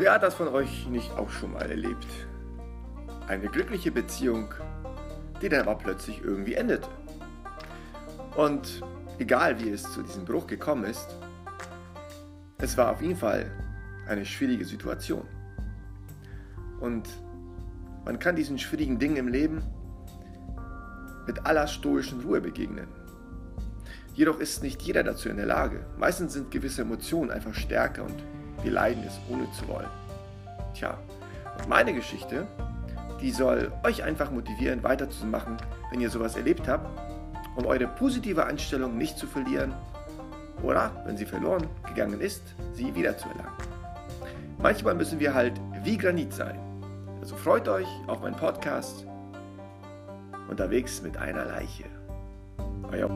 Wer hat das von euch nicht auch schon mal erlebt? Eine glückliche Beziehung, die dann aber plötzlich irgendwie endete. Und egal wie es zu diesem Bruch gekommen ist, es war auf jeden Fall eine schwierige Situation. Und man kann diesen schwierigen Dingen im Leben mit aller stoischen Ruhe begegnen. Jedoch ist nicht jeder dazu in der Lage. Meistens sind gewisse Emotionen einfach stärker und wir leiden es ohne zu wollen. Tja, und meine Geschichte, die soll euch einfach motivieren, weiterzumachen, wenn ihr sowas erlebt habt, um eure positive Einstellung nicht zu verlieren oder, wenn sie verloren gegangen ist, sie wiederzuerlangen. Manchmal müssen wir halt wie Granit sein. Also freut euch auf meinen Podcast unterwegs mit einer Leiche. Euer